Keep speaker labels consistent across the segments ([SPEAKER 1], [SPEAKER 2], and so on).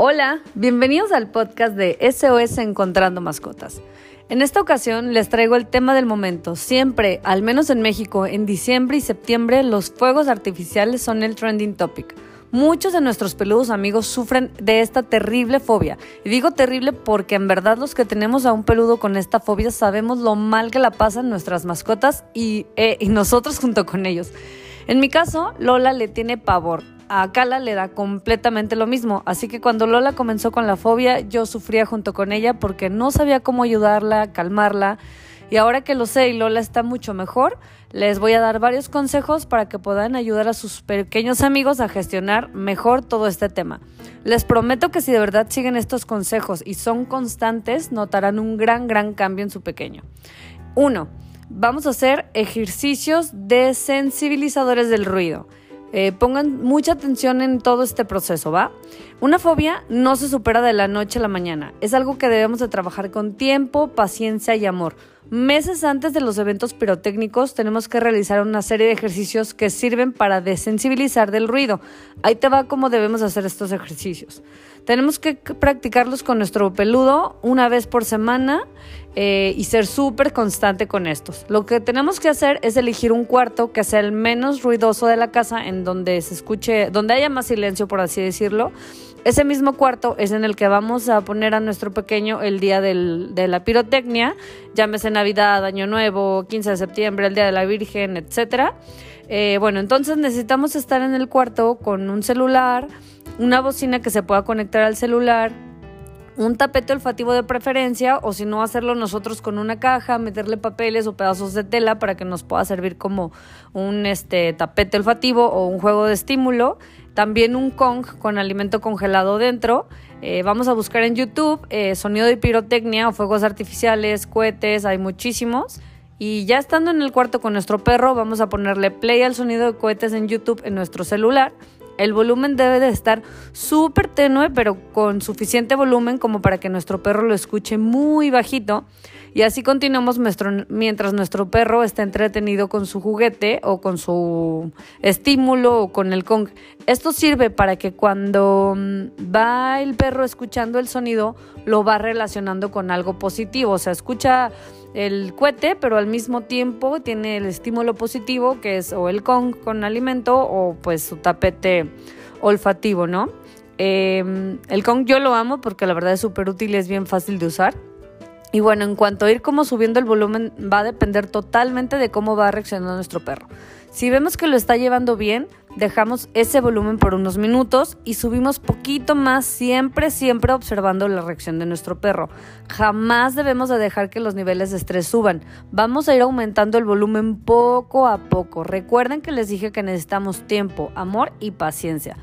[SPEAKER 1] Hola, bienvenidos al podcast de SOS Encontrando Mascotas. En esta ocasión les traigo el tema del momento. Siempre, al menos en México, en diciembre y septiembre, los fuegos artificiales son el trending topic. Muchos de nuestros peludos amigos sufren de esta terrible fobia. Y digo terrible porque en verdad los que tenemos a un peludo con esta fobia sabemos lo mal que la pasan nuestras mascotas y, eh, y nosotros junto con ellos. En mi caso, Lola le tiene pavor a Kala le da completamente lo mismo, así que cuando Lola comenzó con la fobia, yo sufría junto con ella porque no sabía cómo ayudarla, calmarla. Y ahora que lo sé y Lola está mucho mejor, les voy a dar varios consejos para que puedan ayudar a sus pequeños amigos a gestionar mejor todo este tema. Les prometo que si de verdad siguen estos consejos y son constantes, notarán un gran, gran cambio en su pequeño. 1. Vamos a hacer ejercicios de sensibilizadores del ruido. Eh, pongan mucha atención en todo este proceso, ¿va? Una fobia no se supera de la noche a la mañana. Es algo que debemos de trabajar con tiempo, paciencia y amor. Meses antes de los eventos pirotécnicos tenemos que realizar una serie de ejercicios que sirven para desensibilizar del ruido. Ahí te va cómo debemos hacer estos ejercicios. Tenemos que practicarlos con nuestro peludo una vez por semana eh, y ser súper constante con estos. Lo que tenemos que hacer es elegir un cuarto que sea el menos ruidoso de la casa, en donde se escuche, donde haya más silencio, por así decirlo. Ese mismo cuarto es en el que vamos a poner a nuestro pequeño el día del, de la pirotecnia, llámese Navidad, Año Nuevo, 15 de septiembre, el Día de la Virgen, etc. Eh, bueno, entonces necesitamos estar en el cuarto con un celular, una bocina que se pueda conectar al celular, un tapete olfativo de preferencia o si no hacerlo nosotros con una caja, meterle papeles o pedazos de tela para que nos pueda servir como un este, tapete olfativo o un juego de estímulo. También un Kong con alimento congelado dentro. Eh, vamos a buscar en YouTube eh, sonido de pirotecnia o fuegos artificiales, cohetes, hay muchísimos. Y ya estando en el cuarto con nuestro perro, vamos a ponerle play al sonido de cohetes en YouTube en nuestro celular el volumen debe de estar súper tenue, pero con suficiente volumen como para que nuestro perro lo escuche muy bajito. Y así continuamos mientras nuestro perro está entretenido con su juguete o con su estímulo o con el Kong. Esto sirve para que cuando mm, va el perro escuchando el sonido, lo va relacionando con algo positivo. O sea, escucha el cohete, pero al mismo tiempo tiene el estímulo positivo, que es o el Kong con alimento o pues su tapete olfativo, ¿no? Em, el Kong yo lo amo porque la verdad es súper útil y es bien fácil de usar. Y bueno, en cuanto a ir como subiendo el volumen, va a depender totalmente de cómo va reaccionando nuestro perro. Si vemos que lo está llevando bien, dejamos ese volumen por unos minutos y subimos poquito más, siempre, siempre observando la reacción de nuestro perro. Jamás debemos de dejar que los niveles de estrés suban. Vamos a ir aumentando el volumen poco a poco. Recuerden que les dije que necesitamos tiempo, amor y paciencia.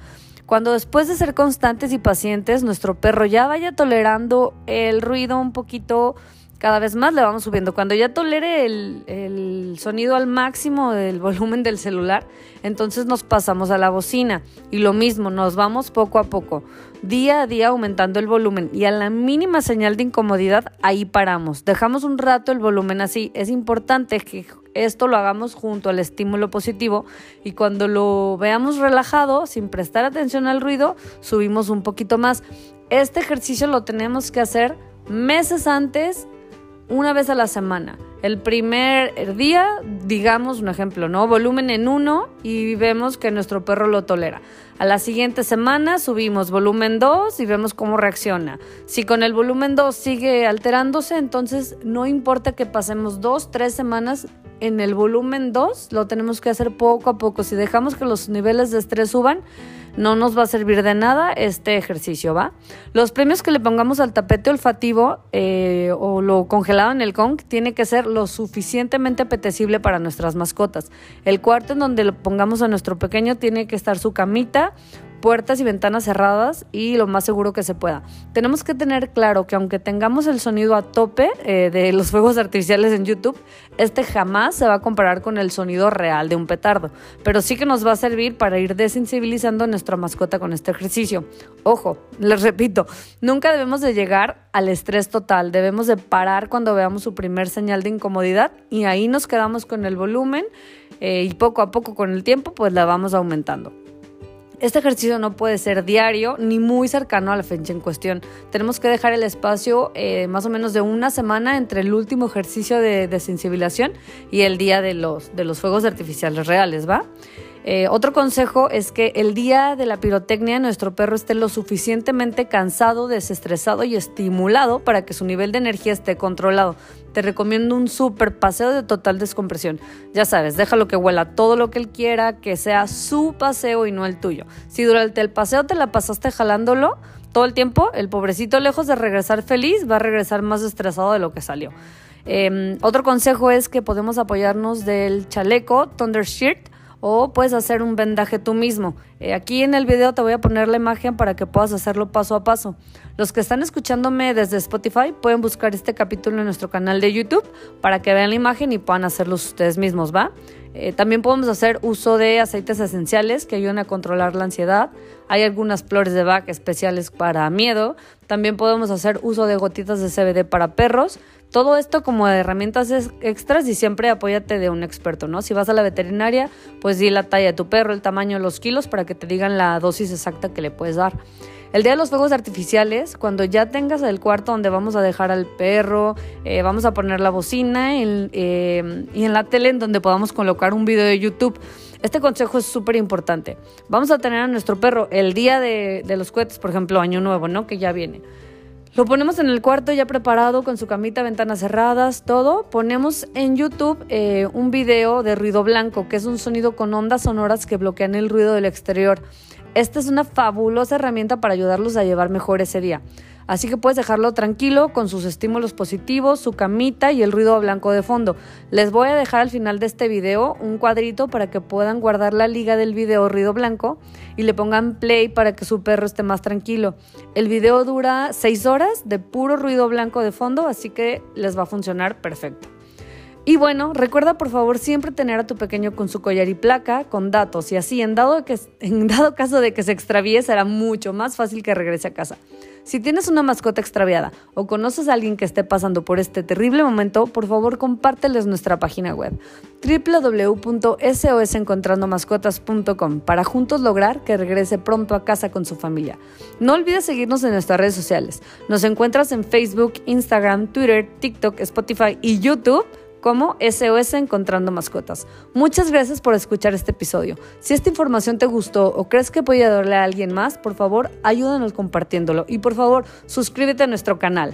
[SPEAKER 1] Cuando después de ser constantes y pacientes, nuestro perro ya vaya tolerando el ruido un poquito, cada vez más le vamos subiendo. Cuando ya tolere el, sonido al máximo del volumen del celular, entonces nos pasamos a la bocina. Y lo mismo, nos vamos poco a poco, día a día aumentando el volumen. Y a la mínima señal de incomodidad, ahí paramos. Dejamos un rato el volumen así. Es importante que esto lo hagamos junto al estímulo positivo y cuando lo veamos relajado, sin prestar atención al ruido, subimos un poquito más. Este ejercicio lo tenemos que hacer meses antes, una vez a la semana. El primer día, digamos un ejemplo, ¿no? Volumen en uno y vemos que nuestro perro lo tolera. A la siguiente semana subimos volumen 2 y vemos cómo reacciona. Si con el volumen 2 sigue alterándose, entonces no importa que pasemos dos, tres semanas en el volumen 2, lo tenemos que hacer poco a poco. Si dejamos que los niveles de estrés suban, no nos va a servir de nada este ejercicio, ¿va? Los premios que le pongamos al tapete olfativo eh, o lo congelado en el Kong tiene que ser lo suficientemente apetecible para nuestras mascotas. El cuarto en donde lo pongamos a nuestro pequeño tiene que estar su camita, puertas y ventanas cerradas y lo más seguro que se pueda. Tenemos que tener claro que aunque tengamos el sonido a tope eh, de los fuegos artificiales en YouTube, este jamás se va a comparar con el sonido real de un petardo, pero sí que nos va a servir para ir desensibilizando a nuestra mascota con este ejercicio. Ojo, les repito, nunca debemos de llegar al estrés total, debemos de parar cuando veamos su primer señal de incomodidad y ahí nos quedamos con el volumen eh, y poco a poco con el tiempo pues la vamos aumentando. Este ejercicio no puede ser diario ni muy cercano a la fecha en cuestión. Tenemos que dejar el espacio eh, más o menos de una semana entre el último ejercicio de, de sensibilización y el día de los, de los fuegos artificiales reales, ¿va? Eh, otro consejo es que el día de la pirotecnia nuestro perro esté lo suficientemente cansado, desestresado y estimulado para que su nivel de energía esté controlado. Te recomiendo un super paseo de total descompresión. Ya sabes, déjalo que huela todo lo que él quiera, que sea su paseo y no el tuyo. Si durante el paseo te la pasaste jalándolo todo el tiempo, el pobrecito lejos de regresar feliz va a regresar más estresado de lo que salió. Em, otro consejo es que podemos apoyarnos del chaleco Thunder Shirt o puedes hacer un vendaje tú mismo. Eh, aquí en el video te voy a poner la imagen para que puedas hacerlo paso a paso. Los que están escuchándome desde Spotify pueden buscar este capítulo en nuestro canal de YouTube para que vean la imagen y puedan hacerlo ustedes mismos, ¿va? Eh, también podemos hacer uso de aceites esenciales que ayudan a controlar la ansiedad. Hay algunas flores de Bach especiales para miedo. También podemos hacer uso de gotitas de CBD para perros. Todo esto como herramientas extras y siempre apóyate de un experto, ¿no? Si vas a la veterinaria, pues di la talla de tu perro, el tamaño, los kilos para que te digan la dosis exacta que le puedes dar. El día de los fuegos artificiales, cuando ya tengas el cuarto donde vamos a dejar al perro, eh, vamos a poner la bocina eh, y en la tele en donde podamos colocar un video de YouTube. Este consejo es súper importante. Vamos a tener a nuestro perro el día de, de los cohetes, por ejemplo, Año Nuevo, ¿no? Que ya viene. Lo ponemos en el cuarto ya preparado con su camita, ventanas cerradas, todo. Ponemos en YouTube eh, un video de ruido blanco, que es un sonido con ondas sonoras que bloquean el ruido del exterior. Esta es una fabulosa herramienta para ayudarlos a llevar mejor ese día. Así que puedes dejarlo tranquilo con sus estímulos positivos, su camita y el ruido blanco de fondo. Les voy a dejar al final de este video un cuadrito para que puedan guardar la liga del video ruido blanco y le pongan play para que su perro esté más tranquilo. El video dura 6 horas de puro ruido blanco de fondo, así que les va a funcionar perfecto. Y bueno, recuerda por favor siempre tener a tu pequeño con su collar y placa, con datos, y así en dado, que, en dado caso de que se extravíe será mucho más fácil que regrese a casa. Si tienes una mascota extraviada o conoces a alguien que esté pasando por este terrible momento, por favor compárteles nuestra página web www.sosencontrandomascotas.com para juntos lograr que regrese pronto a casa con su familia. No olvides seguirnos en nuestras redes sociales. Nos encuentras en Facebook, Instagram, Twitter, TikTok, Spotify y YouTube como SOS Encontrando Mascotas. Muchas gracias por escuchar este episodio. Si esta información te gustó o crees que puede ayudarle a alguien más, por favor, ayúdanos compartiéndolo y por favor, suscríbete a nuestro canal.